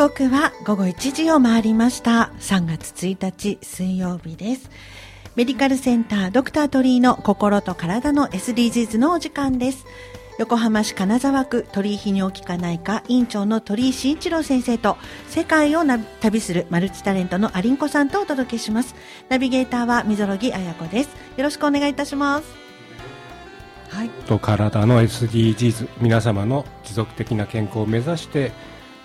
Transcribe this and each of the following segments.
刻は午後1時を回りました。3月1日水曜日です。メディカルセンタードクター鳥居の心と体の SDGs のお時間です。横浜市金沢区鳥居泌尿器科内科院長の鳥居慎一郎先生と世界を旅するマルチタレントのアリンコさんとお届けします。ナビゲーターは溝呂木彩子です。よろしくお願いいたします。はい、と体の SDGs 皆様の持続的な健康を目指して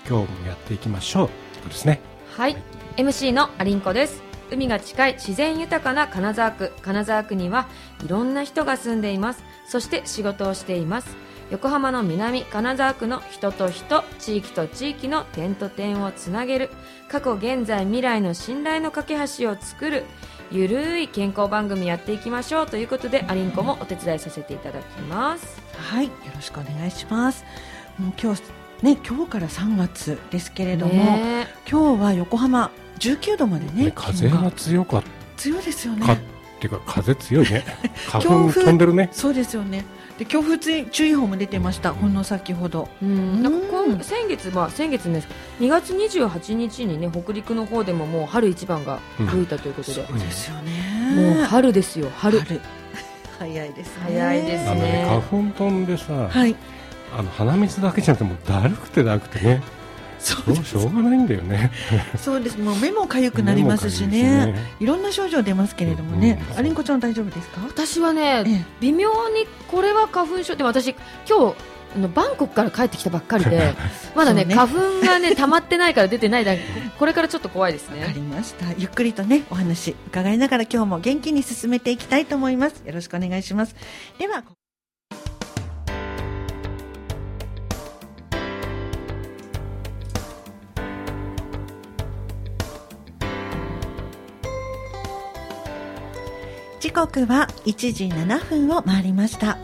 今日もやっていきましょう。ということですね。はい、はい、MC のアリンコです。海が近い自然豊かな金沢区。金沢区にはいろんな人が住んでいます。そして仕事をしています。横浜の南金沢区の人と人地域と地域の点と点をつなげる。過去現在未来の信頼の架け橋を作るゆるい健康番組やっていきましょうということでアリンコもお手伝いさせていただきます。はい。よろしくお願いします。もう今日ね今日から3月ですけれども、ね、今日は横浜19度までね風が強かった強いですよね。っていうか風強いね。花粉飛んでるね。そうですよね。で強風注意報も出てました、ほんの先ほど。うん。なんか今先月、まあ、先月です。2月28日にね北陸の方でももう春一番が吹いたということで、そうですよね。もう春ですよ春。春。早いですね。早いですね。ね花粉飛んでさ、はい、あの鼻水だけじゃなくてもだるくてだるくてね。そうしょうがないんだよね。そうです。もう目も痒くなりますしね、ね、いろんな症状出ますけれどもね、うん、アリンコちゃん大丈夫ですか？私はね、ええ、微妙にこれは花粉症で私今日のバンコクから帰ってきたばっかりで まだね、ね、花粉がね溜まってないから出てないだこれからちょっと怖いですね。わかりました。ゆっくりとねお話伺いながら今日も元気に進めていきたいと思います。よろしくお願いします。では刻は1時7分を回りました。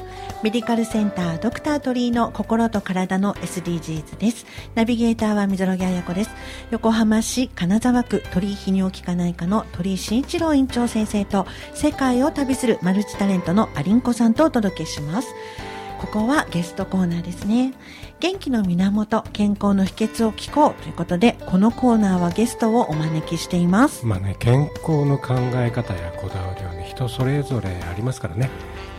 メディカルセンタードクター鳥居の心と体の SDGs です。ナビゲーターは水呂木彩子です。横浜市金沢区鳥居泌尿器科内科の鳥居慎一郎院長先生と世界を旅するマルチタレントのアリンコさんとお届けします。ここはゲストコーナーですね。元気の源健康の秘訣を聞こうということでこのコーナーはゲストをお招きしています。まあね健康の考え方やこだわりは人それぞれありますからね。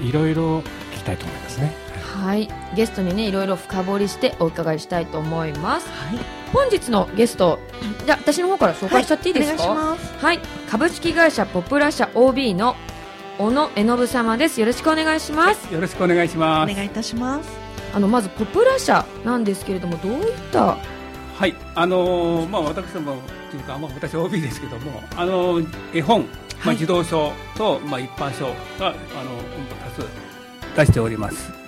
いろいろ聞きたいと思いますね。はい。ゲストにねいろいろ深掘りしてお伺いしたいと思います、はい、本日のゲストじゃ私の方から紹介しちゃっていいですか？はい、はい、株式会社ポプラ社 OB の小野絵信様です。よろしくお願いします、はい、よろしくお願いします。お願いいたします。あのまずポプラ社なんですけれどもどういったはい。あのー、まあ私どもというかまあ私 OB ですけどもあのー、絵本まあ、児童書と、まあ、一般書があの多数出しております。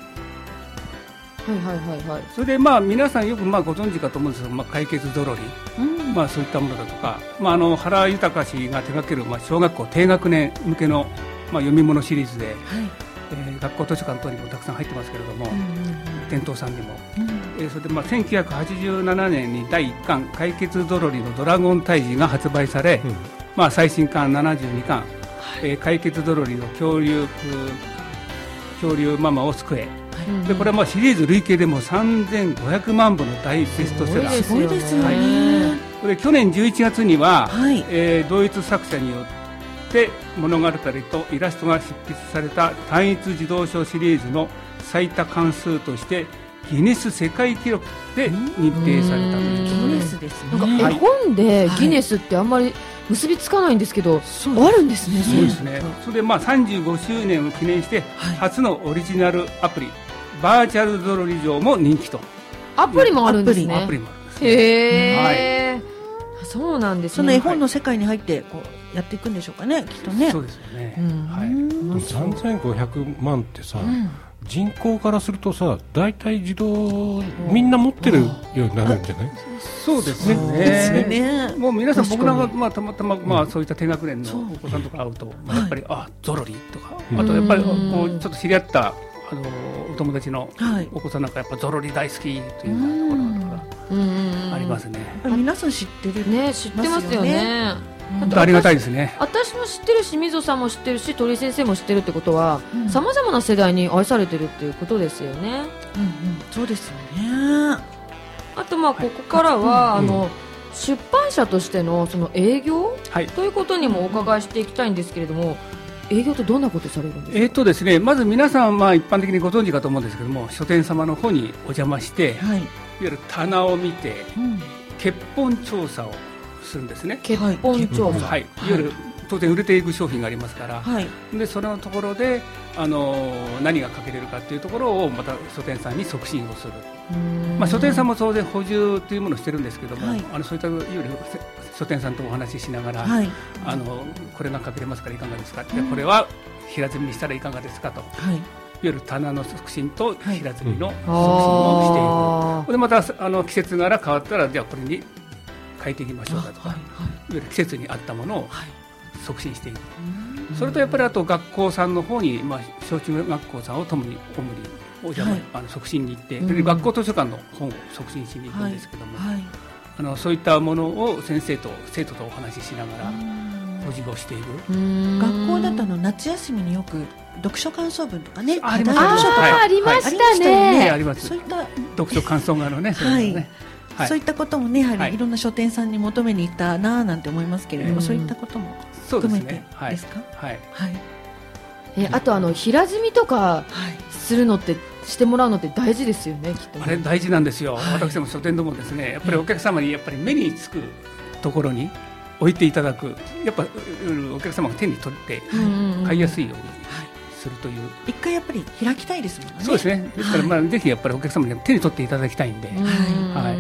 はいはいはいはい。それでまあ皆さんよくまあご存知かと思うんですけど、まあ解決ぞろり、うん、まあそういったものだとか、まああの原豊氏が手掛けるまあ小学校低学年向けのまあ読み物シリーズで、はい、えー、学校図書館等にもたくさん入ってますけれども、うんうんうん、店頭さんにも、うん、えー、それでまあ1987年に第1巻解決ぞろりのドラゴン退治が発売され。うんまあ、最新刊72巻、はい、えー、解決ぞろりの恐竜恐竜ママを救え、はい、でこれはまあシリーズ累計でも3500万部の大ベストセラー。すごいですよね、はい、で去年11月には、はい、えー、同一作者によって物語とイラストが執筆された単一自動書シリーズの最多関数としてギネス世界記録で認定されたということで、ギネスですね。なんか絵本でギネスってあんまり、結びつかないんですけど、あるんですね。そうですね。それでまあ35周年を記念して初のオリジナルアプリ、バーチャルゾロリ城も人気と。アプリもあるんですね。アプリもあるんです、ね。へえ。はい。そうなんです、ね、その絵本の世界に入ってこうやっていくんでしょうかね、きっとね。そうですよね。はい。3500万ってさ、人口からするとさ大体自動みんな持ってるようになるんじゃない？そうですね。ね。もう皆さん僕らが、まあ、たまたま、まあ、そういった低学年のお子さんとか会うと、まあ、やっぱり、あゾロリとかあとやっぱりこうちょっと知り合ったあのお友達のお子さんなんかやっぱゾロリ大好きとい。うようなところがありますね。皆さん知ってるね知ってますよね。ありがたいですね。私も知ってるし水さんも知ってるし鳥居先生も知ってるってことはさまざまな世代に愛されてるっていうことですよね。うんうん、そうですよね。あとまあここからは、あの、出版社としてのその営業、はい、ということにもお伺いしていきたいんですけれども、営業ってどんなことされるんですか、えーとですね、まず皆さん、まあ、一般的にご存知かと思うんですけども書店様の方にお邪魔して、はい、いわゆる棚を見て、うん、結本調査をするんですね。結本調査、はい、い。わゆる当然売れていく商品がありますから、はい、でそのところであの何がかけれるかというところをまた書店さんに促進をする、まあ、書店さんも当然補充というものをしてるんですけども、はい、あのそういったいわゆる書店さんとお話ししながら、はい、あのこれがかけれますからいかがですか、でこれは平積みにしたらいかがですか？と。はい。いわゆる棚の促進と平積みの促進をしている、でまたあの季節柄変わったらじゃあこれに変えていきましょうかとか、いわゆる季節に合ったものを促進していく、それとやっぱりあと学校さんの方に、まあ、小中学校さんをともに主にお邪魔、はい、あの促進に行って、うん、学校図書館の本を促進しに行くんですけども、はいはい、あのそういったものを先生と生徒とお話ししながら保持をしている。学校だとの夏休みによく読書感想文とかねありましたありましたね、そういった読書感想画のね。はいそういったこともねやはりい。ろんな書店さんに求めに行ったなあなんて思いますけれども、そういったことも含めてですか？はい、はい。えあとあの平積みとかするのってしてもらうのって大事ですよね、きっと、あれ大事なんですよ、はい、私も書店でもですねやっぱりお客様にやっぱり目につくところに置いていただく。やっぱお客様が手に取って買いやすいようにするという、一回やっぱり開きたいですもんね。そうですね。ですからまあ、ぜひやっぱりお客様に手に取っていただきたいんで、はい、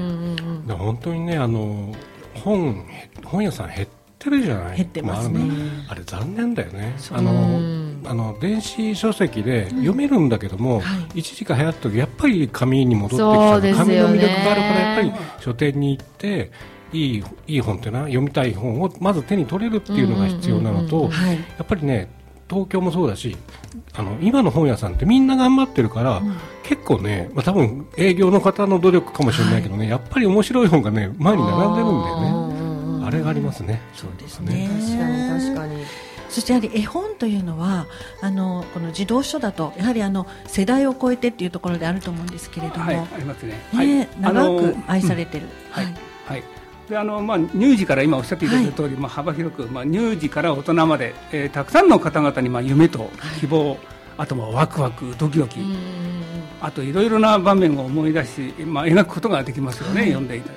本当にねあの本本屋さん減ってるじゃない？減ってますね、まあ、あれ残念だよね。あのあの電子書籍で読めるんだけども、うんはい、一時期流行った時やっぱり紙に戻ってきた、紙の魅力があるからやっぱり書店に行っていいいい本っていうのは読みたい本をまず手に取れるっていうのが必要なのと、やっぱりね東京もそうだしあの今の本屋さんってみんな頑張ってるから、うん、結構ね、まあ、多分営業の方の努力かもしれないけどね、はい、やっぱり面白い本がね前に並んでるんだよね。あれがありますね。そうですね。確かに確かに。そしてやはり絵本というのはあのこの児童書だとやはりあの世代を超えてっていうところであると思うんですけれども、はい、ありますね。ね、長く愛されてる。はい。はい。であのまあ、乳児から今おっしゃっていただいた通り、はい、まあ、幅広く、まあ、乳児から大人まで、えー、たくさんの方々に、まあ、夢と希望、はい、あとまあワクワクドキドキあといろいろな場面を思い出し、まあ、描くことができますよね、はい、読んでいただ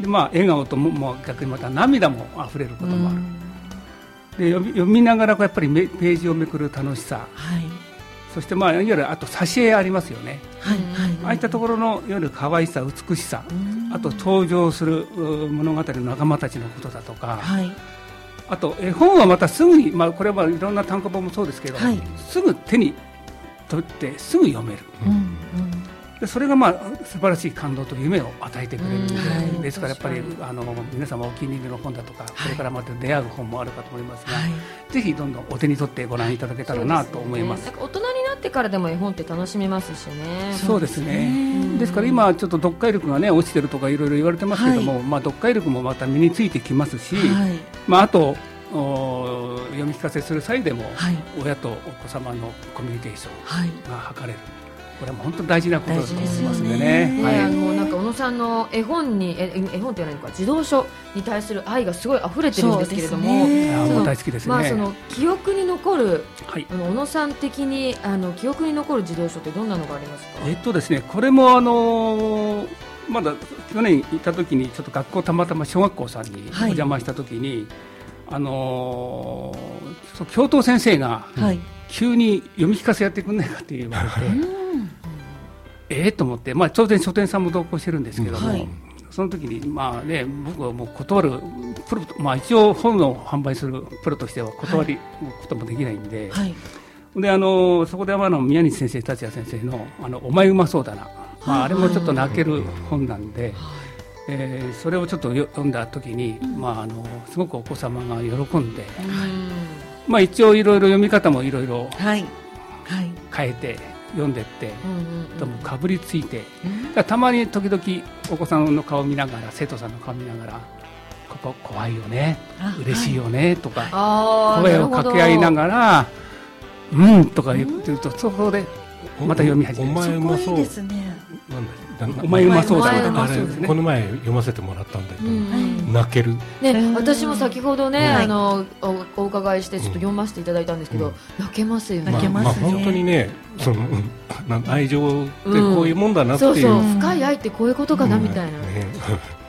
でまあ、笑顔とも、まあ、逆にまた涙もあふれることもある、で読み読みながらやっぱりページをめくる楽しさ、はい、そして、まあ、いわゆるあと挿絵ありますよね、はいはい、ああいったところのいわゆる可愛さ美しさあと登場する物語の仲間たちのことだとか、はい、あと絵本はまたすぐに、まあ、これはいろんな単行本もそうですけど、はい、すぐ手に取ってすぐ読める。うんうんでそれがまあ素晴らしい感動と夢を与えてくれるので、はい、ですからやっぱりあの皆様お気に入りの本だとか、これからまた出会う本もあるかと思いますが、はい、ぜひどんどんお手に取ってご覧いただけたらなと思います、ね、大人になってからでも絵本って楽しめますしね。そうですね。ですから今ちょっと読解力がね落ちてるとかいろいろ言われてますけども、はい、まあ読解力もまた身についてきますし、まああと読み聞かせする際でも、親とお子様のコミュニケーションが図れる、これは本当に大事なことだと思いますんでね。ねはい、あのなんか小野さんの絵本に絵絵本っていうのか児童書に対する愛がすごい溢れてるんですけれども、もう大好きですね。まあその記憶に残る、はい、あの小野さん的にあの記憶に残る児童書ってどんなのがありますか？えっとですねこれもあのまだ去年行った時にちょっと学校たまたま小学校さんにお邪魔した時に、はい、あの教頭先生が、はい、急に読み聞かせやってくんないかって言われて。ええと思って、まあ、当然書店さんも同行してるんですけども、はい、その時に、まあね、僕はもう断るプロ、まあ、一応本を販売するプロとしては断りこともできないんで、はい、であのそこであの宮西先生、達也先生の「あのお前うまそうだな」まあ、あれもちょっと泣ける本なんで。えー、それをちょっと読んだ時に、まあ、あのすごくお子様が喜んで、まあ、一応いろいろ読み方もい。ろい。ろ変えて、読んでって、ともかぶりついて、たまに時々お子さんの顔見ながら生徒さんの顔見ながらここ怖いよね嬉しいよね、とか声を掛け合いながらうんとか言ってるとそこでまた読み始める。お前う。ですね。お前うまそうだこの前読ませてもらったんだけど、泣ける。ね私も先ほどねあのお伺いしてちょっと読ませていただいたんですけど泣けますよね。泣けます本当にねその愛情ってこういうもんだなっていう。そうそう。深い愛ってこういうことかなみたいな。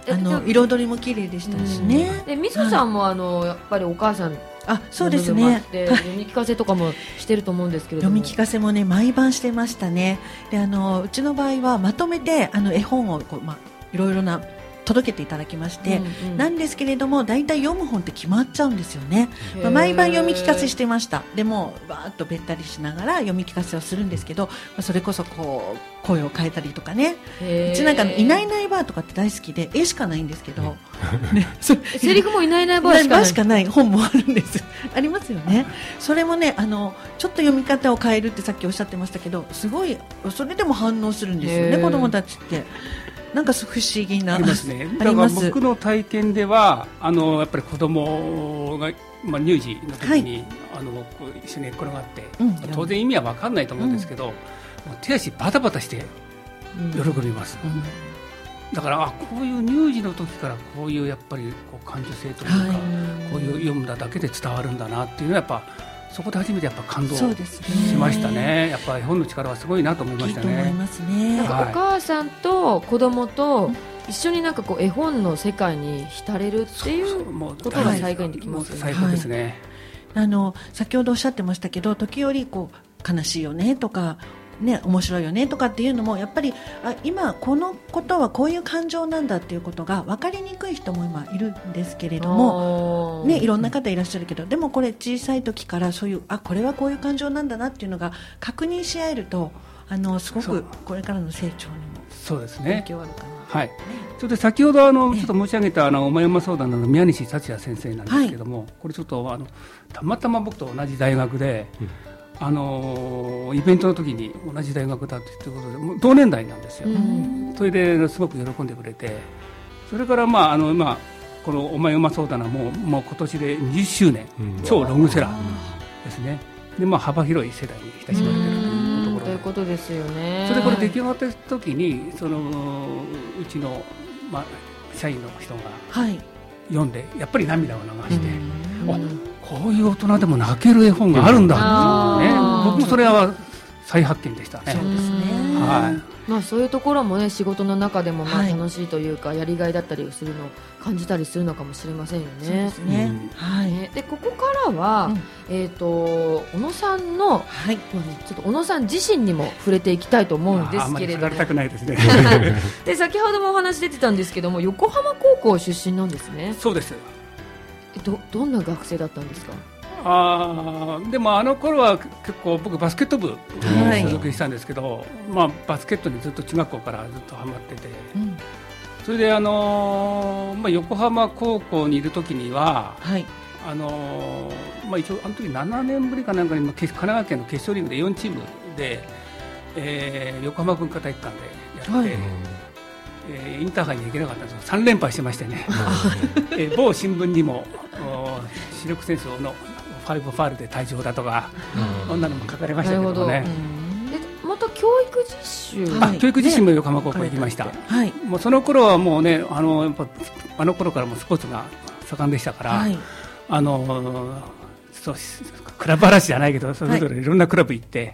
あの彩りも綺麗でしたしね。でみそさんもあのやっぱりお母さんあそうですね。読み聞かせとかもしてると思うんですけれど読み聞かせもね毎晩してましたね。であのうちの場合はまとめてあの絵本をこう、まあ、いろいろな届けていただきまして、うんうん、なんですけれども大体読む本って決まっちゃうんですよね、まあ、毎晩読み聞かせしてました。でもバーッとべったりしながら読み聞かせをするんですけど、まあ、それこそこう声を変えたりとかね。うちなんかいないいないばーとかって大好きで絵しかないんですけど、ね、セリフもいないいないばーしかない。しかない本もあるんです。ありますよね。それもねあのちょっと読み方を変えるってさっきおっしゃってましたけどすごいそれでも反応するんですよね子供たちって。なんか不思議なありますね。だから僕の体験ではあのやっぱり子供がまあ乳児の時に、はい、あのこう一緒に寝転がって、うん、当然意味は分かんないと思うんですけど、うん、手足バタバタして喜びます。うん、だからあこういう乳児の時からこういうやっぱりこう感受性というか、はい、こういう読んだだけで伝わるんだなっていうのはやっぱそこで初めてやっぱ感動しましたね。ねやっぱり本の力はすごいなと思いましたね。ねなんかお母さんと子供と一緒になんかこう絵本の世界に浸れるっていうことが再現できますよね。最高ですね。はい、あの先ほどおっしゃってましたけど時折こう悲しいよねとかね、面白いよねとかっていうのもやっぱりあ今、このことはこういう感情なんだっていうことが分かりにくい人も今いるんですけれども、ね、いろんな方いらっしゃるけどでもこれ小さい時からそういうあこれはこういう感情なんだなっていうのが確認し合えるとあのすごくこれからの成長にもそうですね。影響あるかな。はい、ちょっと先ほどあのちょっと申し上げたあのお前山相談の宮西達也先生なんですけども、はい、これちょっとあのたまたま僕と同じ大学で、うんあのイベントの時に同じ大学だっていうことでもう同年代なんですよ、それですごく喜んでくれてそれからまああの今この「お前うまそうだな」もうもう今年で20周年、超ロングセラーですね。で、まあ、幅広い世代に親しまれてるというところということですよね。それでこれ出来上がった時にそのうちの、まあ、社員の人が読んで、やっぱり涙を流して、あこういう大人でも泣ける絵本があるんだ。ね。僕もそれは再発見でしたね。そうですね。はい。まあ、そういうところもね仕事の中でもまあ楽しいというか、やりがいだったりするのを感じたりするのかもしれませんよね。そうですね、はい、でここからは、うん、えっ、ー、と小野さんの、はい、ちょっと小野さん自身にも触れていきたいと思うんですけれども、たくないですね。で先ほどもお話出てたんですけども横浜高校出身なんですね。そうです。どどんな学生だったんですか？あでもあの頃は結構僕バスケット部所属したんですけど、はい、まあ、バスケットにずっと中学校からずっとハマってて、うん、それで、あのー、まあ、横浜高校にいる時には、はい、あのー、まあ、一応あの時7年ぶりかなんかに神奈川県の決勝リーグで4チームで、えー、横浜文化体育館でやって。はいえー、インターハイに行けなかったんです。3連敗してましてね、えー、某新聞にも視力戦争のファイブファールで退場だとか、そんなのも書かれましたけどもね。また教育実習、あ教育実習も横浜高校行きました、はい、もうその頃はもうねあのやっぱあの頃からもスポーツが盛んでしたから、はい、あのそうクラブ嵐じゃないけどそれぞれいろんなクラブ行って、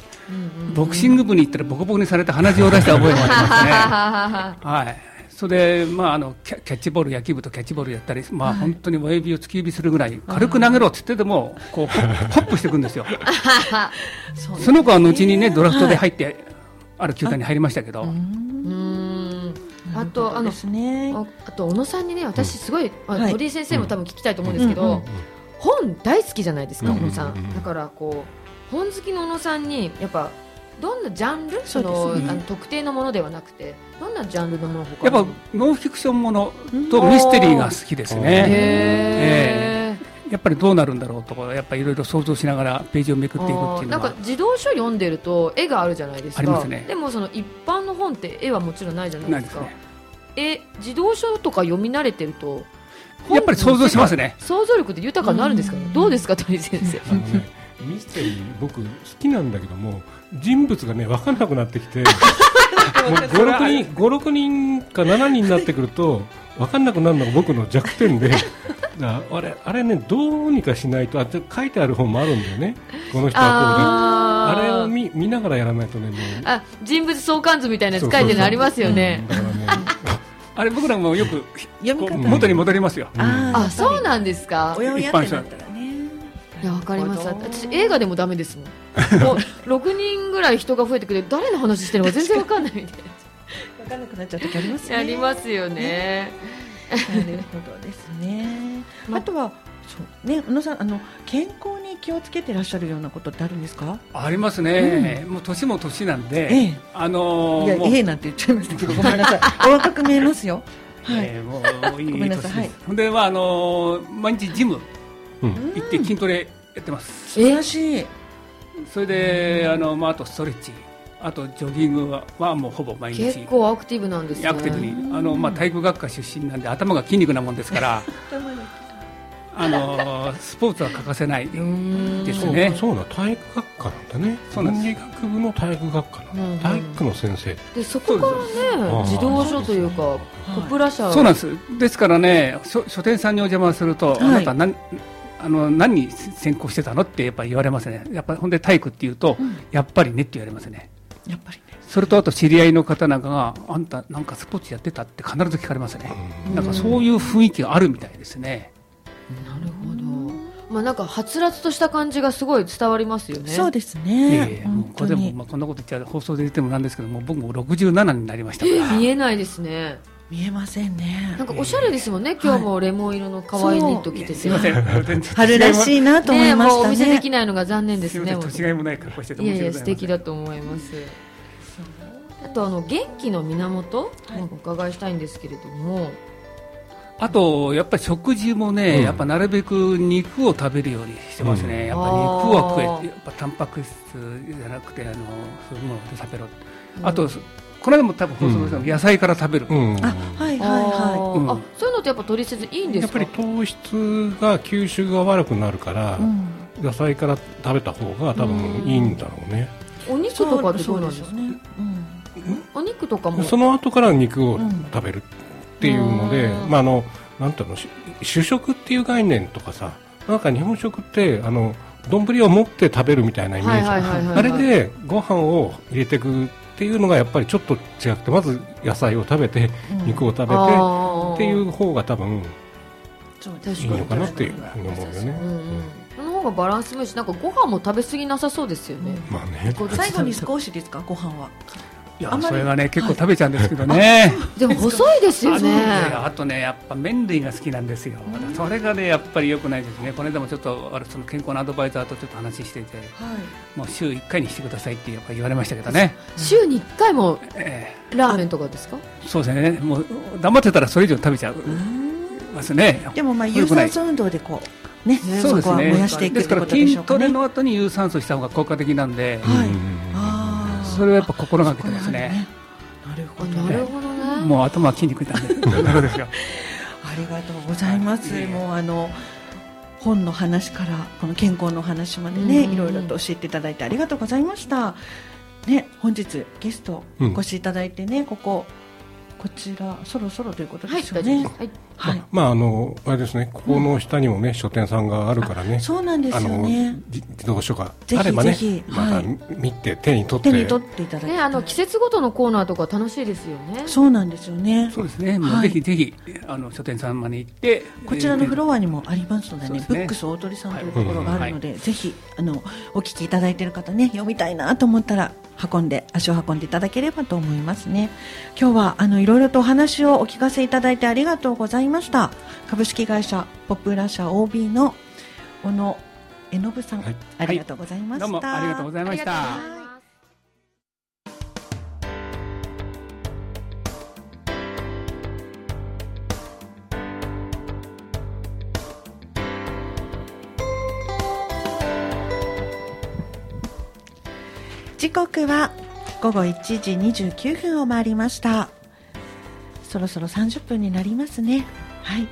ボクシング部に行ったらボコボコにされて鼻血を出した覚えもありますね。はい。それで、まあ、あのキャッチボール野球部とキャッチボールやったり、まあ、本当に親指を突き指するぐらい軽く投げろって言っててもこうホップしていくんですよ。その子は後にねドラフトで入って、ある球団に入りましたけど。あとあのあと小野さんにね私すごい、鳥居先生も多分聞きたいと思うんですけど、本大好きじゃないですか、小野さん。だからこう本好きの小野さんにやっぱどんなジャンルその、ね、あの特定のものではなくてどんなジャンルのものやっぱノンフィクションものとミステリーが好きですね。えー、やっぱりどうなるんだろうとかやっぱりいろいろ想像しながらページをめくっていくっていうのは。なんか児童書読んでると絵があるじゃないですか。あります、ね、でもその一般の本って絵はもちろんないじゃないですか。え児童書とか読み慣れてるとやっぱり想像しますね。想像力って豊かになるんですかね、どうですか鳥先生、ね、ミステリー僕好きなんだけども人物がね分かんなくなってきて 56人 ,56 人か7人になってくると分かんなくなるのが僕の弱点で あれあれねどうにかしないとあ書いてある本もあるんだよね。この人はこうで。あれを見見ながらやらないとねもう。あ人物相関図みたいなやつ書いてるのありますよね、だからねあれ僕らもよく元に戻りますよ。あ、そうなんですか。おやおやってなったらね。いやわかります。私映画でもダメですもん。もう六人ぐらい人が増えてくて誰の話してるのか全然わかんないみたいな。わかんなくなっちゃう時ありますね。ありますよね。なるほどですね。あとはそうね、宇野さんあの健康に気をつけてらっしゃるようなことってあるんですか？ありますね。うん、もう年も年なんで、ええ、あのー、いやええなんて言っちゃいましたけどごめんなさい。お若く見えますよ。はい。えー、もういいごめんなさい。はい。ほんではあのー、毎日ジム行って筋トレやってます。素晴らしい。それであのまああとストレッチ。あとジョギングははもうほぼ毎日結構アクティブなんですねアクティブにあの、まあ、体育学科出身なんで頭が筋肉なもんですから あのスポーツは欠かせないですね。そうな体育学科なんだね。文理学部の体育学科の、体育の先生。でそこからね自動書というかポプラ社そうなんです。ですからね書書店さんにお邪魔すると、あなた何あの何に専攻してたのってやっぱり言われますね。やっぱほんで体育っていうと、やっぱりねって言われますね。やっぱりね。それとあと知り合いの方なんかがあんたなんかスポーツやってたって必ず聞かれますね。なんかそういう雰囲気があるみたいですね。なるほど。まあなんかはつらつとした感じがすごい伝わりますよね。そうですね。えー、これでもまあこんなこと言っちゃ放送で言ってもなんですけども僕も67になりましたから。見えないですね。見えませんね。なんかおしゃれですもんね。今日もレモン色の可愛いニット着てて。すみません。春らしいなと思いましたね。お見せできないのが残念ですね。年がいもない格好してていやいや素敵だと思います。あとあの元気の源、お伺いしたいんですけれども。あとやっぱり食事もね、うん、やっぱなるべく肉を食べるようにしてますね、うん、やっぱ肉は食えやっぱタンパク質じゃなくてあのそういうもので食べろ、うん、あとこの間も多分放送したの、野菜から食べる、あはいはいはい、あそういうのってやっぱ取りせずいいんですか？やっぱり糖質が吸収が悪くなるから、野菜から食べた方が多分いいんだろうね、お肉とかってどうなんですか？ね、お肉とかも。その後から肉を食べる、っていうので、まあ、あのなんていうの主食っていう概念とかさなんか日本食ってあの丼を持って食べるみたいなイメージあれでご飯を入れていくっていうのがやっぱりちょっと違くてまず野菜を食べて、肉を食べてっていう方が多分いいのかなっていうふうに思うよね。その方がバランスもいいしなんかご飯も食べ過ぎなさそうですよね。まあね。最後に少しですか？ご飯は。いやそれがね結構食べちゃうんですけどね、でも細いですよね。あとねやっぱ麺類が好きなんですよ、それがねやっぱりよくないですね。この間もちょっとその健康のアドバイザーとちょっと話してて、はい、もう週1回にしてくださいってやっぱ言われましたけどね。週に1回もラーメンとかですか、そうですね。もう黙ってたらそれ以上食べちゃうますね。でもまあ有酸素運動でこうね、そうですね。ですから筋トレの後に有酸素した方が効果的なんで、はい、それはやっぱ心がけてますね。なるほど、なるほどね。もう頭は筋肉なんで。ありがとうございます。もうあの。本の話からこの健康の話までね、いろいろと教えていただいてありがとうございました。ね、本日ゲストお越しいただいてね、こここちらそろそろということですよね。はい。はい、まああのあれですね、ここの下にもね、書店さんがあるからね。そうなんですよね。自動書があればね、また見て手に取って手に取っていただいて、ね、あの季節ごとのコーナーとか楽しいですよね。そうなんですよね。そうですね。もうぜひぜひあの書店さんまで行ってこちらのフロアにもありますのでね、ブックス大鳥さんというところがあるので、ぜひあのお聞きいただいている方ね、読みたいなと思ったら運んで足を運んでいただければと思いますね。今日はあのいろいろとお話をお聞かせいただいてありがとうございました。株式会社ポプラ社 OB の小野絵信さん、はい、ありがとうございました、どうもありがとうございました時刻は午後1時29分を回りました。そろそろ30分になりますね。はい。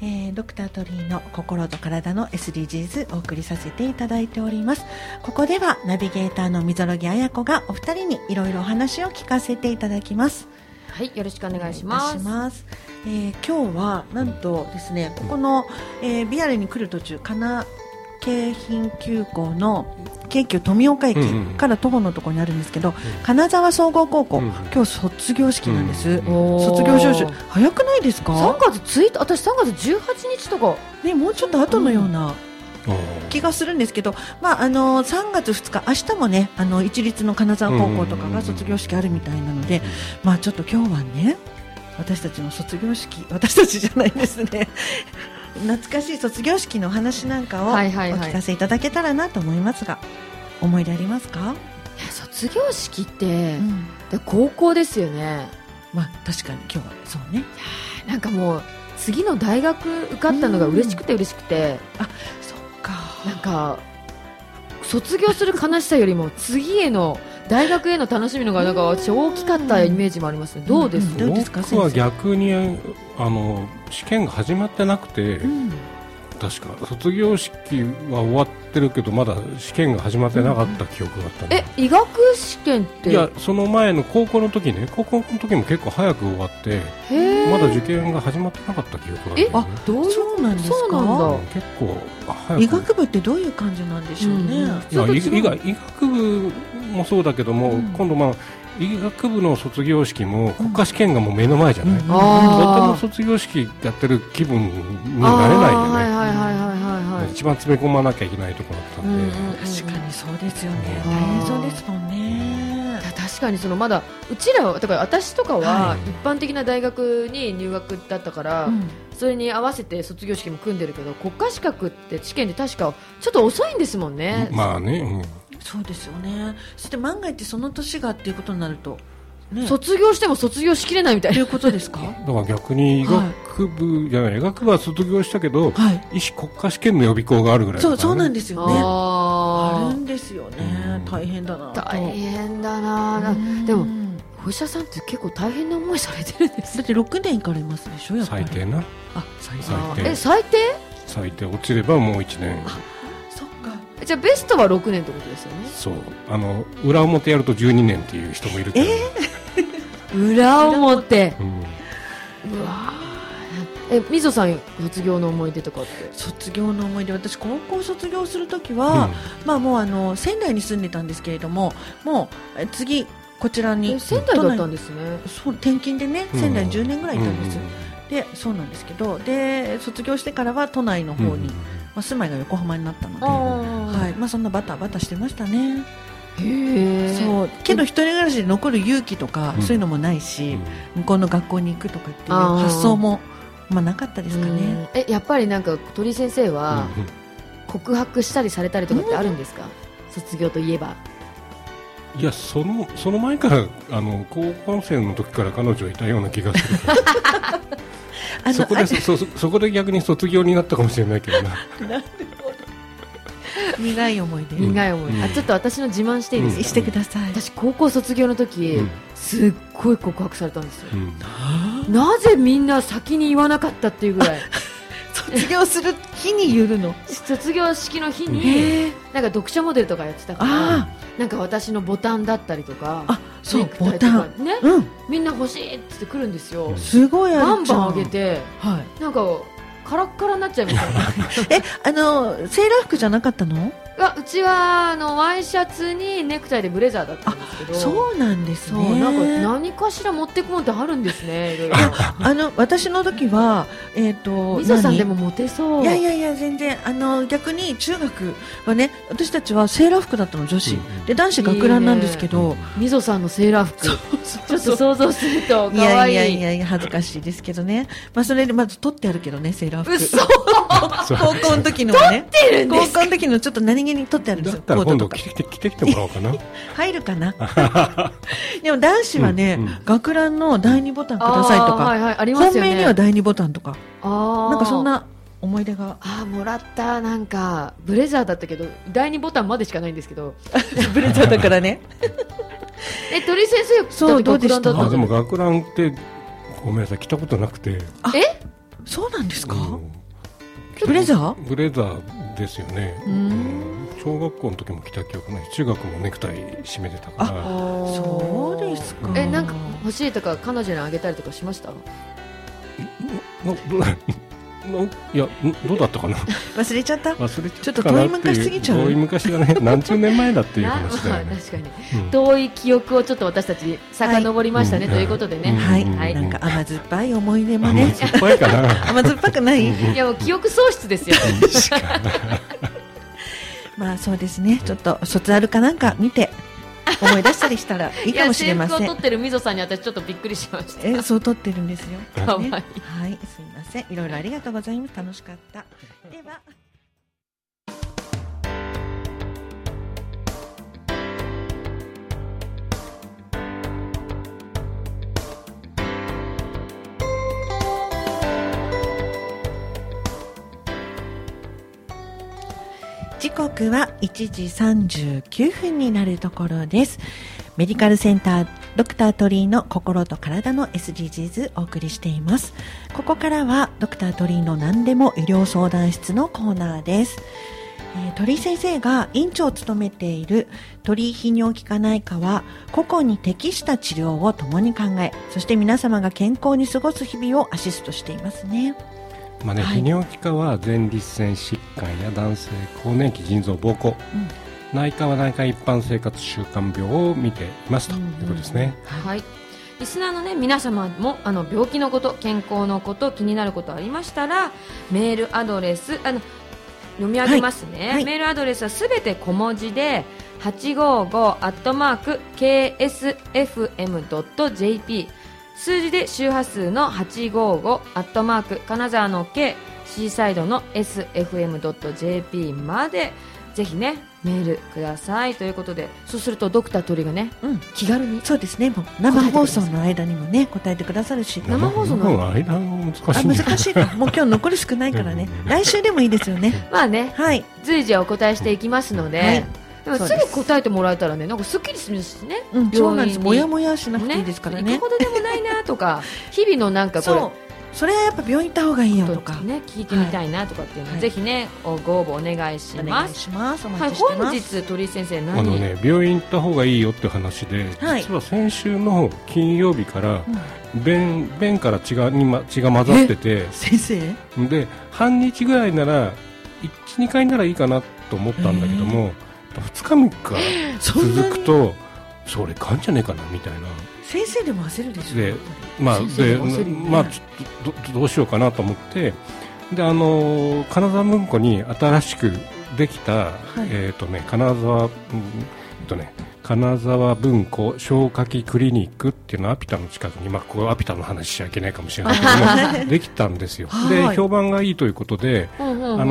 えー、ドクタートリーの心と体の SDGs お送りさせていただいております。ここではナビゲーターの溝呂木彩子がお二人にいろいろお話を聞かせていただきます。はいよろしくお願いします。ます。えー、今日はなんとですねここの、えー、ビアレに来る途中かな京浜急行の京急富岡駅から徒歩のところにあるんですけど、うん。うん、金沢総合高校、うん、今日卒業式なんです、うん、卒業証書早くないですか？3月1日私3月18日とか。ねもうちょっと後のような、気がするんですけど、まあ、あの3月2日、明日もねあの一律の金沢高校とかが卒業式あるみたいなので、まあ、ちょっと今日はね私たちの卒業式私たちじゃないですね懐かしい卒業式の話なんかをお聞かせいただけたらなと思いますが、思い出ありますか？卒業式って、うん、高校ですよね。まあ確かに今日は。そうね。なんかもう次の大学受かったのが嬉しくて嬉しくて、うん、あそっか。なんか卒業する悲しさよりも次への大学への楽しみのがなんか私大きかったイメージもありますね。どうです？どうです？か？僕は逆にあの試験が始まってなくて、うん、確か。卒業式は終わってるけどまだ試験が始まってなかった記憶があったえ医学試験って？いやその前の高校の時ね。高校の時も結構早く終わってまだ受験が始まってなかった記憶がある、ね、あどうそうなんですか結構早く。医学部ってどういう感じなんでしょうね、うん、いや医学部もそうだけども、うん、今度まあ医学部の卒業式も国家試験がもう目の前じゃない、うん、とても卒業式やってる気分になれないよね、はいはいはい、一番詰め込まなきゃいけないところだったんで、うんうん、確かにそうですよね。大変そうですもんね。確かにそのまだうちらはだから私とかは一般的な大学に入学だったから、はい、それに合わせて卒業式も組んでるけど国家資格って試験で確かちょっと遅いんですもんね。まあね、そうですよね。そして万が一その年がっていうことになるとね、卒業しても卒業しきれないみたいな。いうことですか？だから逆に医学部じゃない、はい、医学部は卒業したけど、はい、医師国家試験の予備校があるぐらい、ね、そうそうなんですよね。あるんですよね。大変だな大変だな。でもお医者さんって結構大変な思いされてるんですだって6年行かれますでしょやっぱり。最低な。あ最低。え最低？最低。落ちればもう1年じゃあベストは6年ってことですよね。そう。あの裏表やると12年っていう人もいるけど、え？ー、裏表、うん、うわえみぞさん卒業の思い出とかって？卒業の思い出。私高校卒業する時は、うん、まあもうあの仙台に住んでたんですけれどももう次こちらに。仙台だったんですね。そう転勤でね仙台に10年ぐらいいたんです、うん、でそうなんですけど。で卒業してからは都内の方に、まあ、住まいが横浜になったので、はい。まあ、そんなバタバタしてましたね。へそう。けど一人暮らしで残る勇気とか、そういうのもないし、向こうの学校に行くとかっていう発想もまあなかったですかね。えやっぱりなんか鳥先生は告白したりされたりとかってあるんですか、卒業といえば。いやそのその前からあの高校生の時から彼女いたような気がする そこでそそこで逆に卒業になったかもしれないけどな。苦い思い出、苦い思い出、あちょっと私の自慢していいですか、してください。私高校卒業の時、すっごい告白されたんですよ、なぜみんな先に言わなかったっていうぐらい卒業する日に言うの。卒業式の日になんか読者モデルとかやってたからなんか私のボタンだったりとかあそうボタン。ね、うん、みんな欲しいって来るんですよ。すごいバンバンあげて、はい、なんかカラッカラになっちゃいました えあのセーラー服じゃなかったの？うちはあのワイシャツにネクタイでブレザーだったんですけど。そうなんですね。なんか何かしら持ってくもんってあるんですね。いろいろ。あの私の時はえっ、ー、とみぞさんでもモテそう。いやいやいや全然あの逆に中学はね私たちはセーラー服だったの女子、うん、で男子学ランなんですけど。みぞさんのセーラー服。ちょっと想像すると可愛い。いやいやいや恥ずかしいですけどね。まあそれでまず取ってあるけどねセーラー服。高校の時のね。高校の時のちょっと何気に取ってあるんですよだったら今度着て着てきてもらおうかな。入るかな？でも男子はね、うんうん、学ランの第二ボタンくださいとか、はいには第二ボタンとか。なんかそんな思い出が。ああもらったなんかブレザーだったけど第二ボタンまでしかないんですけど。ブレザーだからね。え鳥先生そうどうでした？でも学ランってごめんなさい着たことなくて。え？そうなんですか、ブレザー？ブレザーですよね、小学校の時も着た記憶ない中学もネクタイ締めてたから。そうですか。えなんか欲しいとか彼女にあげたりとかしました？いやどうだったかな？忘れちゃった？忘れちゃったちょっと遠い昔すぎちゃう遠い昔だね何十年前だっていう話だよね。確かに、うん、遠い記憶をちょっと私たち遡りましたね、はい、ということでね、はい、はい、なんか甘酸っぱい思い出もね。甘酸っぱいかな。甘酸っぱくない。いやもう記憶喪失ですよ。まあそうですねちょっと卒アルかなん。か見て思い出したりしたらいいかもしれません。いを取ってるみぞさんに私ちょっとびっくりしました。えそう取ってるんですよ。はい、はい、すみません。いろいろありがとうございます。楽しかった。では。刻は1時39分になるところです。メディカルセンタードクタートリーの心と体の SDGs お送りしています。ここからはドクタートリーの何でも医療相談室のコーナーです。えー、鳥居先生が院長を務めている鳥居泌尿器科内科は個々に適した治療を共に考えそして皆様が健康に過ごす日々をアシストしていますね。まあね、はい、泌尿器科は前立腺疾患や男性更年期腎臓膀胱、う。ん、内科は内科一般生活習慣病を見ていますと。いうことですね、はい。リスナーの、ね、皆様もあの病気のこと健康のこと気になることありましたらメールアドレスあの読み上げますね、はい。はい、メールアドレスはすべて小文字で855アットマーク KSFM.jp 数字で周波数の855アットマーク金沢の K シーサイドの SFM.jp までぜひねメールください。ということでそうするとドクター鳥がね、うん、気軽にそうですね。もう生放送の間にもね答えてくださるし。生放送の間難しい。あ難しいか。もう今日残り少ないからね。来週でもいいですよね。まあね、はい、随時お答えしていきますので、はいすぐ答えてもらえたらねなんかすっきりするしね、うん、そうなんです。もやもやしなくていいですからね。いかほどでもないなとか 日々のなんかこれ。それはやっぱ病院行った方がいいよとか。ね聞いてみたいなとかっていうのは、はい、ぜひねご応募お願いします。します。はい、本日鳥居先生何あのね病院行った方がいいよって話で、はい、実は先週の金曜日から、うん、便便から血がに、ま、血が混ざってて先生？で半日ぐらいなら12回ならいいかなと思ったんだけども、2日3日続くとそれかんじゃねえかなみたいな。先生でも焦るでしょでまあで、まあちょっとどうしようかなと思って。であの金沢文庫に新しくできた、はい、えっ、ー、とね金沢、うん、えっとね金沢文庫消化器クリニックっていうのはアピタの近くに、まあ、ここアピタの話しちゃいけないかもしれないけども できたんですよ、はい、で評判がいいということで、あの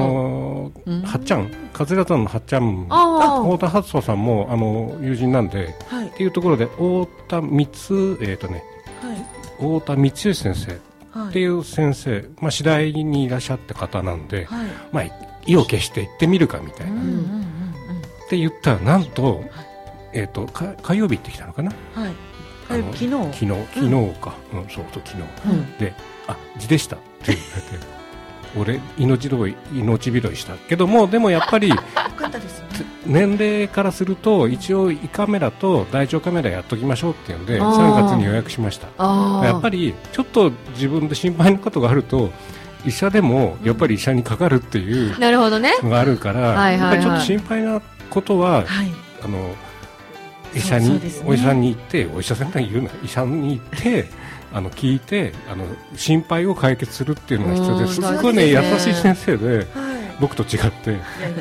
はっちゃん桂田のはっちゃん太田初さんもあの友人なんで、はい、っていうところで太田光えっ、ー、とね、はい、太田光義先生っていう先生、まあ、次第にいらっしゃった方なんで、はい、まあ、意を決して行ってみるかみたいな、って言ったらなんとえっ、ー、と火曜日行ってきたのかな？はい。昨日？昨日昨日か、うん、うん、そうそう昨日、うん、であ字でした。って言われて。俺命拾い命拾いしたけどもでもやっぱり年齢からすると一応胃カメラと大腸カメラやっときましょうっていうんで3月に予約しました。やっぱりちょっと自分で心配なことがあると医者でもやっぱり医者にかかるっていうのがあるから、やっぱりちょっと心配なことは、はい、あの医者に、ね、お医者に行ってお医者さんが言うな医者に行ってあの聞いてあの心配を解決するっていうのが必要です。すごいね優しい先生で、はい、僕と違って。いやいや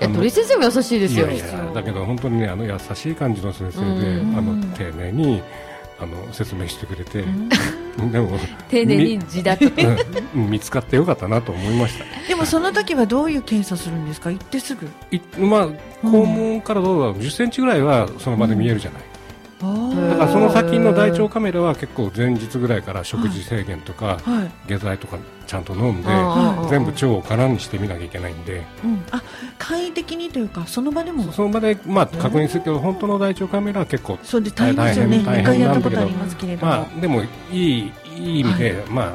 いや鳥先生も優しいですよ。だけど本当にねあの優しい感じの先生であの丁寧にあの説明してくれて、でも丁寧に字だけ見つかってよかったなと思いました。でもその時はどういう検査するんですか？行ってすぐ。い、まあ、肛門からどうだろう、うん、10センチぐらいはその場で見えるじゃない、だからその先の大腸カメラは結構前日ぐらいから食事制限とか、はい、下剤とかちゃんと飲んで、全部腸を空にしてみなきゃいけないんで、うん、あ簡易的にというかその場でも。その場で、まあ、確認するけど、本当の大腸カメラは結構そうで大変、ね、大変なんだけど。まあ、でもいいいい意味で、まあ、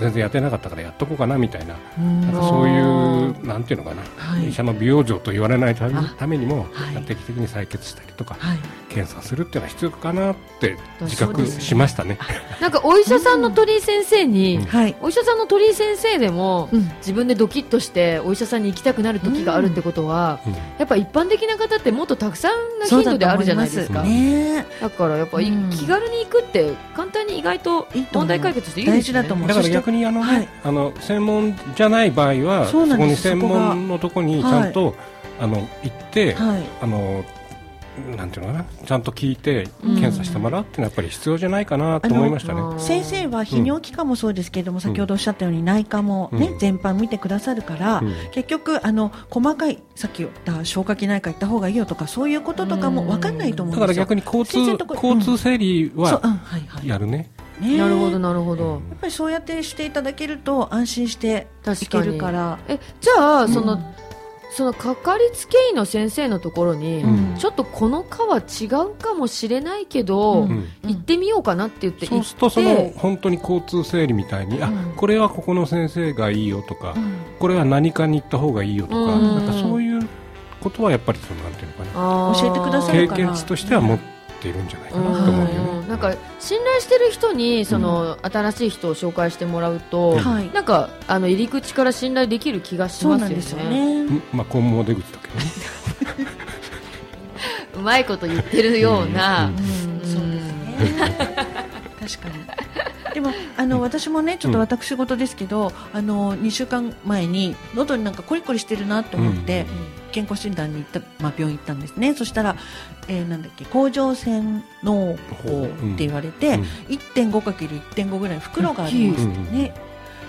全然やってなかったからやっとこうかなみたいな。なんかそういうなんていうのかな、はい、医者の美容嬢と言われないためにも、はい、定期的に採血したりとか、はい、検査するっていうのは必要かなって自覚しましたね。なんかお医者さんの鳥居先生に、うん、お医者さんの鳥居先生でも、うん、自分でドキッとしてお医者さんに行きたくなる時があるってことは、うん、やっぱ一般的な方ってもっとたくさんの頻度であるじゃないですか。だね、だからやっぱ、気軽に行くって簡単に意外と問題解決していいですね。だから逆にあの、はい、あの専門じゃない場合はそこに専門のところにちゃんと、はい、あの行って、はい、あのなんていうのかなちゃんと聞いて検査してもらうっていうのはやっぱり必要じゃないかなと思いましたね、うん、先生は泌尿器科もそうですけれども、うん、先ほどおっしゃったように内科もね、うん、全般見てくださるから、結局あの細かいさっき言った消化器内科行った方がいいよとかそういうこととかも分かんないと思うんですよ。だから逆に交通交通整理はやるね、ね、なるほどなるほど。やっぱりそうやってしていただけると安心していけるから。えじゃあその、そのかかりつけ医の先生のところに、うん、ちょっとこの科は違うかもしれないけど、うん、行ってみようかなって言ってそうするとその本当に交通整理みたいに、うん、あこれはここの先生がいいよとか、これは何かに行った方がいいよとか,、なんかそういうことはやっぱりそのなんていうのかな。教えてくださる経験値としては持っているんじゃないかな。と思うよね。なんか信頼してる人にその、新しい人を紹介してもらうと、なんかあの入り口から信頼できる気がしますよね。ね。まあ今後出口だけどね。うまいこと言ってるような。そうですね。確かに。でもあの、私もねちょっと私事ですけど、あの2週間前に喉になんかコリコリしてるなと思って、健康診断に行った、まあ、病院行ったんですね。そしたら、えー、なんだっけ甲状腺脳胞って言われて、うん、1.5×1.5 ぐらい袋がありますね。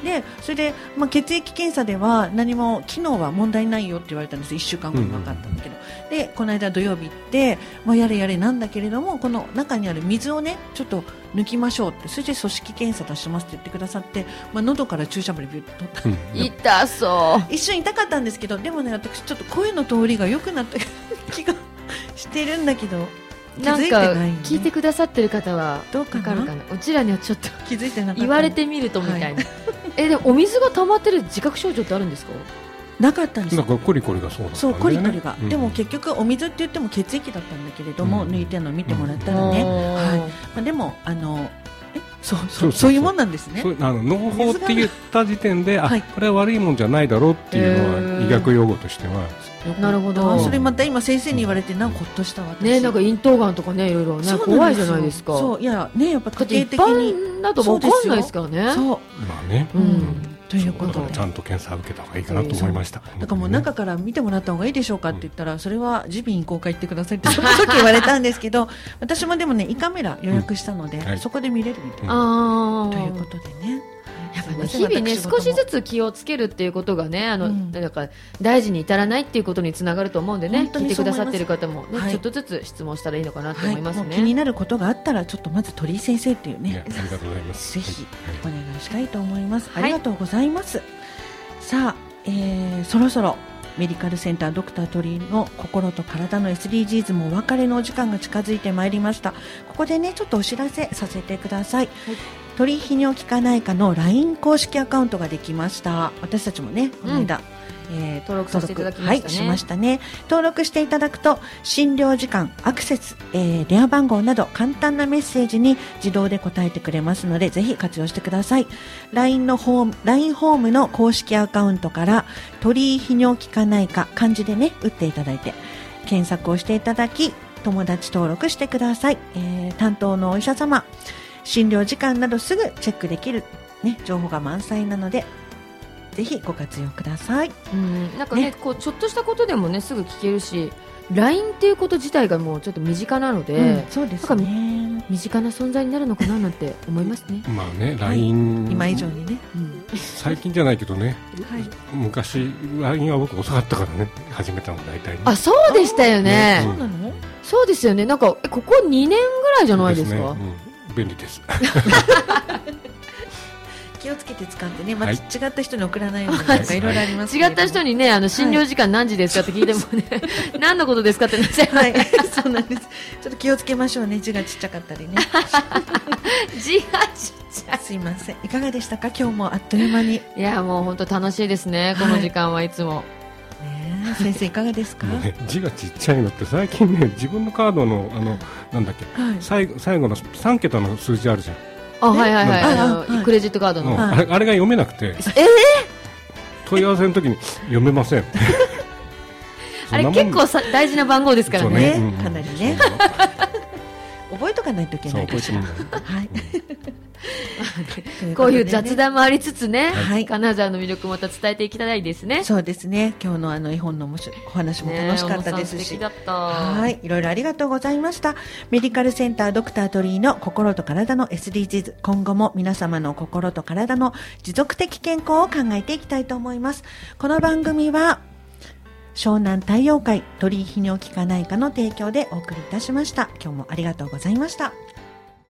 でそれで、まあ、血液検査では何も機能は問題ないよって言われたんです。1週間後に分かったんだけど、うん、でこの間土曜日行って、まあ、やれやれなんだけれどもこの中にある水をねちょっと抜きましょうってそれで組織検査出しますって言ってくださって、まあ、喉から注射針ビュッと取った、うん、痛そう。一瞬痛かったんですけどでもね私ちょっと声の通りが良くなった 気がしてるんだけどなんか聞いてくださってる方はどうかかるかな？うちらにはちょっと気づいてなかった言われてみるとみたいな、はい、えでもお水が溜まってる自覚症状ってあるんですか？なかったんですなんかコリコリがそうだ、ね、そうコリコリが、うん、でも結局お水って言っても血液だったんだけれども、うん、抜いてるのを見てもらったらね、うん、はいまあ、でもあのそうそうそういうもんなんですね。あの農法って言った時点で、あ、はい、これは悪いもんじゃないだろうっていうのは医学用語としては。なるほど。それまた今先生に言われてなんかほっとしたわ。ねなんか咽頭がんとかねいろいろね怖いじゃないですか。そういやねやっぱ家庭的にだとわかんないですからね。そう。まあね。うん。ということで。ちゃんと検査を受けた方がいいかなと思いました。だからもう中から見てもらった方がいいでしょうかって言ったら、それは耳鼻咽喉科行ってくださいってその時言われたんですけど 私もでもね胃カメラ予約したので、そこで見れるみたいな、ということでねやっぱね日々ね少しずつ気をつけるっていうことがねあの、うん、なんか大事に至らないっていうことにつながると思うんでね聞いてくださってる方もね、はい、ちょっとずつ質問したらいいのかなと思いますね、はい、気になることがあったらちょっとまず鳥居先生っていうね。ありがとうございます。ぜひお願いしたいと思います、ありがとうございます、さあ、えー、そろそろメディカルセンタードクター鳥居の心と体の SDGs もお別れのお時間が近づいてまいりました。ここでねちょっとお知らせさせてください、はい鳥泌尿器科内科の LINE 公式アカウントができました。私たちもねこの間、うん、えー、登録させていただきました、ね、はい、しましたね。登録していただくと診療時間アクセス、えー、電話番号など簡単なメッセージに自動で答えてくれますのでぜひ活用してください。LINE のホーム LINE ホームの公式アカウントから鳥泌尿器科内科漢字でね打っていただいて検索をしていただき友達登録してください、えー、担当のお医者様診療時間などすぐチェックできる、ね、情報が満載なのでぜひご活用ください。うんなんかね、ね、こうちょっとしたことでもねすぐ聞けるし LINE っていうこと自体がもうちょっと身近なので、うん、そうですね。身近な存在になるのかななんて思いますね。まあね LINE、はい、今以上にね、うん、最近じゃないけどね、はい、昔 LINE は僕遅かったからね始めたの大体、ね、あそうでしたよね、そうなの？そうですよね。なんかここ2年ぐらいじゃないですか？便利です。気をつけて使ってね、また違った人に送らないようにとかい。ろいろあります、違った人にね、あの診療時間何時ですかって聞いてもね、何のことですかってなっちゃいます。はい、そうなんです。ちょっと気をつけましょうね、字がちっちゃかったりね。字がちっゃい。すいません。いかがでしたか？今日もあっという間に。いやもう本当楽しいですねこの時間はいつも、ね、先生いかがですか、ね、字がちっちゃいのって最近ね自分のカードのあのなんだっけ、はい、最後最後の3桁の数字あるじゃん。あはいはいはい。あの、はい、クレジットカードの、あれあれが読めなくて。えー、問い合わせの時に読めません。あれ結構さ大事な番号ですからね、ね、かなりね覚えとかないといけないかしら。はい。こういう雑談もありつつね、はい、金沢の魅力また伝えていきたいですね。そうですね。今日のあの絵本のお話も楽しかったですし、はい、いろいろありがとうございました。メディカルセンタードクター鳥居の心と体の SDGs、今後も皆様の心と体の持続的健康を考えていきたいと思います。この番組は湘南太陽会鳥居泌尿器科内科の提供でお送りいたしました。今日もありがとうございました。